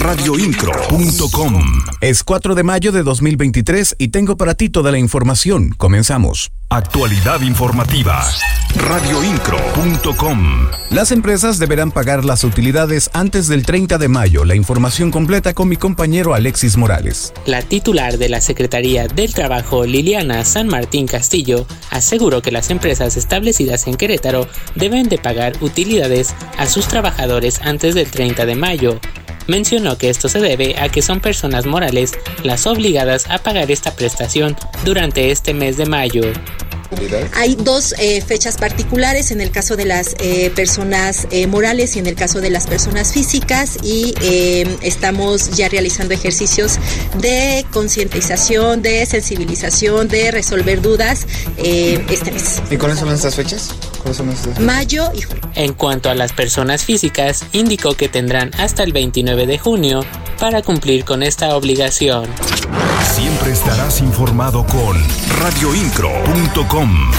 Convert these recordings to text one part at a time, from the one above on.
Radioincro.com Es 4 de mayo de 2023 y tengo para ti toda la información. Comenzamos. Actualidad informativa. Radioincro.com Las empresas deberán pagar las utilidades antes del 30 de mayo. La información completa con mi compañero Alexis Morales. La titular de la Secretaría del Trabajo, Liliana San Martín Castillo, aseguró que las empresas establecidas en Querétaro deben de pagar utilidades a sus trabajadores antes del 30 de mayo. Mencionó que esto se debe a que son personas morales las obligadas a pagar esta prestación durante este mes de mayo. Hay dos eh, fechas particulares en el caso de las eh, personas eh, morales y en el caso de las personas físicas y estamos ya realizando ejercicios de concientización, de sensibilización, de resolver dudas este mes. ¿Y cuáles son estas fechas? Mayo y junio. En cuanto a las personas físicas, indicó que tendrán hasta el 29 de junio para cumplir con esta obligación. Siempre estarás informado con radioincro.com.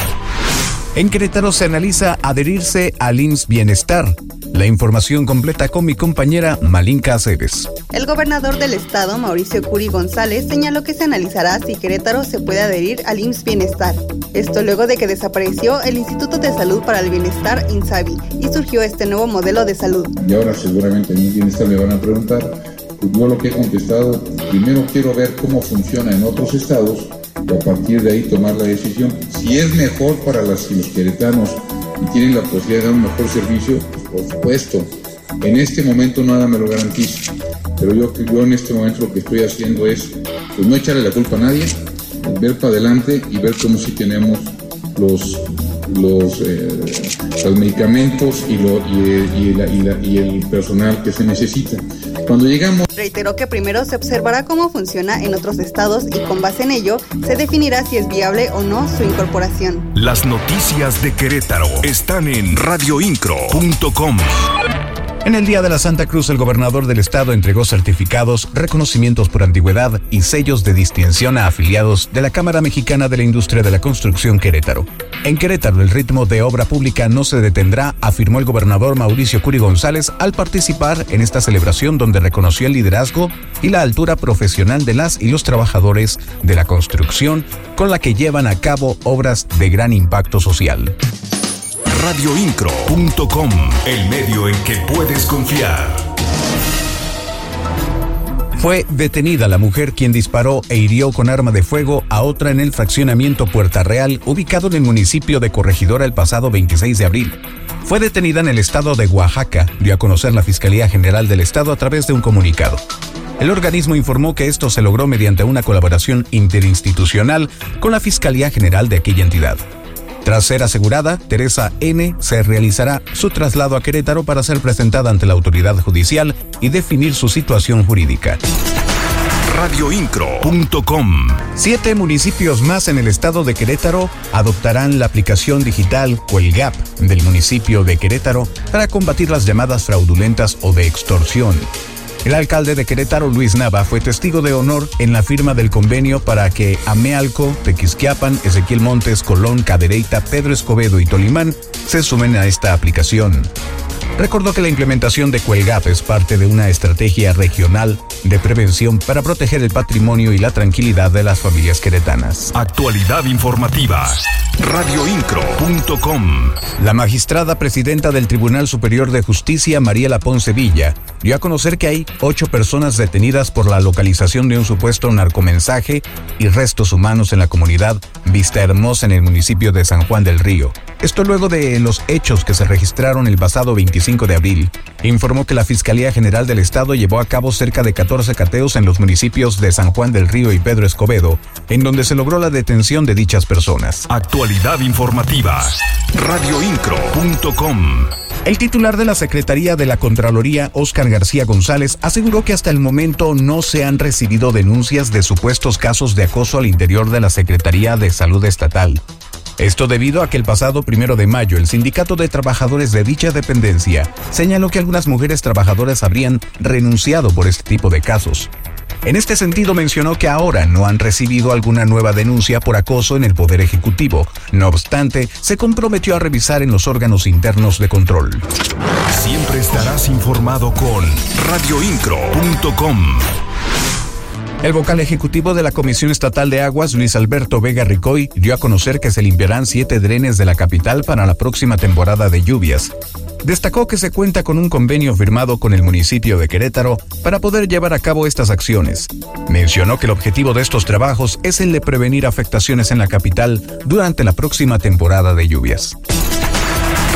En Querétaro se analiza adherirse al IMSS Bienestar. La información completa con mi compañera Malinka Aceves. El gobernador del estado, Mauricio Curi González, señaló que se analizará si Querétaro se puede adherir al IMSS Bienestar. Esto luego de que desapareció el Instituto de Salud para el Bienestar, INSABI, y surgió este nuevo modelo de salud. Y ahora seguramente en Bienestar le van a preguntar, pues yo lo que he contestado, primero quiero ver cómo funciona en otros estados y a partir de ahí tomar la decisión. Si es mejor para las, los queretanos y tienen la posibilidad de dar un mejor servicio, por supuesto. En este momento nada me lo garantizo, pero yo, yo en este momento lo que estoy haciendo es pues no echarle la culpa a nadie, ver para adelante y ver cómo si tenemos los los, eh, los medicamentos y, lo, y, y, el personal que se necesita. Cuando llegamos... Reiteró que primero se observará cómo funciona en otros estados y con base en ello se definirá si es viable o no su incorporación. Las noticias de Querétaro están en radioincro.com. En el Día de la Santa Cruz, el gobernador del estado entregó certificados, reconocimientos por antigüedad y sellos de distinción a afiliados de la Cámara Mexicana de la Industria de la Construcción Querétaro. En Querétaro, el ritmo de obra pública no se detendrá, afirmó el gobernador Mauricio Curi González al participar en esta celebración donde reconoció el liderazgo y la altura profesional de las y los trabajadores de la construcción con la que llevan a cabo obras de gran impacto social radioincro.com, el medio en que puedes confiar. Fue detenida la mujer quien disparó e hirió con arma de fuego a otra en el fraccionamiento Puerta Real, ubicado en el municipio de Corregidora el pasado 26 de abril. Fue detenida en el estado de Oaxaca, dio a conocer la Fiscalía General del Estado a través de un comunicado. El organismo informó que esto se logró mediante una colaboración interinstitucional con la Fiscalía General de aquella entidad. Tras ser asegurada, Teresa N. se realizará su traslado a Querétaro para ser presentada ante la autoridad judicial y definir su situación jurídica radioincro.com. Siete municipios más en el estado de Querétaro adoptarán la aplicación digital Cuelgap del municipio de Querétaro para combatir las llamadas fraudulentas o de extorsión. El alcalde de Querétaro, Luis Nava, fue testigo de honor en la firma del convenio para que Amealco, Tequisquiapan, Ezequiel Montes, Colón, Cadereyta, Pedro Escobedo y Tolimán se sumen a esta aplicación. Recordó que la implementación de Cuelgap es parte de una estrategia regional de prevención para proteger el patrimonio y la tranquilidad de las familias queretanas. Actualidad informativa. Radioincro.com. La magistrada presidenta del Tribunal Superior de Justicia, Mariela Ponce Villa, dio a conocer que hay ocho personas detenidas por la localización de un supuesto narcomensaje y restos humanos en la comunidad Vista Hermosa en el municipio de San Juan del Río. Esto luego de los hechos que se registraron el pasado 25 de abril. Informó que la Fiscalía General del Estado llevó a cabo cerca de 14 cateos en los municipios de San Juan del Río y Pedro Escobedo, en donde se logró la detención de dichas personas. Actualidad informativa. Radioincro.com. El titular de la Secretaría de la Contraloría, Óscar García González, aseguró que hasta el momento no se han recibido denuncias de supuestos casos de acoso al interior de la Secretaría de Salud Estatal. Esto debido a que el pasado primero de mayo el Sindicato de Trabajadores de dicha dependencia señaló que algunas mujeres trabajadoras habrían renunciado por este tipo de casos. En este sentido mencionó que ahora no han recibido alguna nueva denuncia por acoso en el Poder Ejecutivo. No obstante, se comprometió a revisar en los órganos internos de control. Siempre estarás informado con radioincro.com. El vocal ejecutivo de la Comisión Estatal de Aguas, Luis Alberto Vega Ricoy, dio a conocer que se limpiarán siete drenes de la capital para la próxima temporada de lluvias. Destacó que se cuenta con un convenio firmado con el municipio de Querétaro para poder llevar a cabo estas acciones. Mencionó que el objetivo de estos trabajos es el de prevenir afectaciones en la capital durante la próxima temporada de lluvias.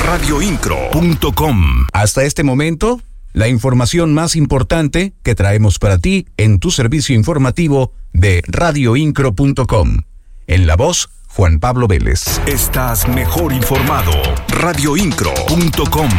Radioincro.com Hasta este momento, la información más importante que traemos para ti en tu servicio informativo de radioincro.com. En la voz, Juan Pablo Vélez. Estás mejor informado. Radioincro.com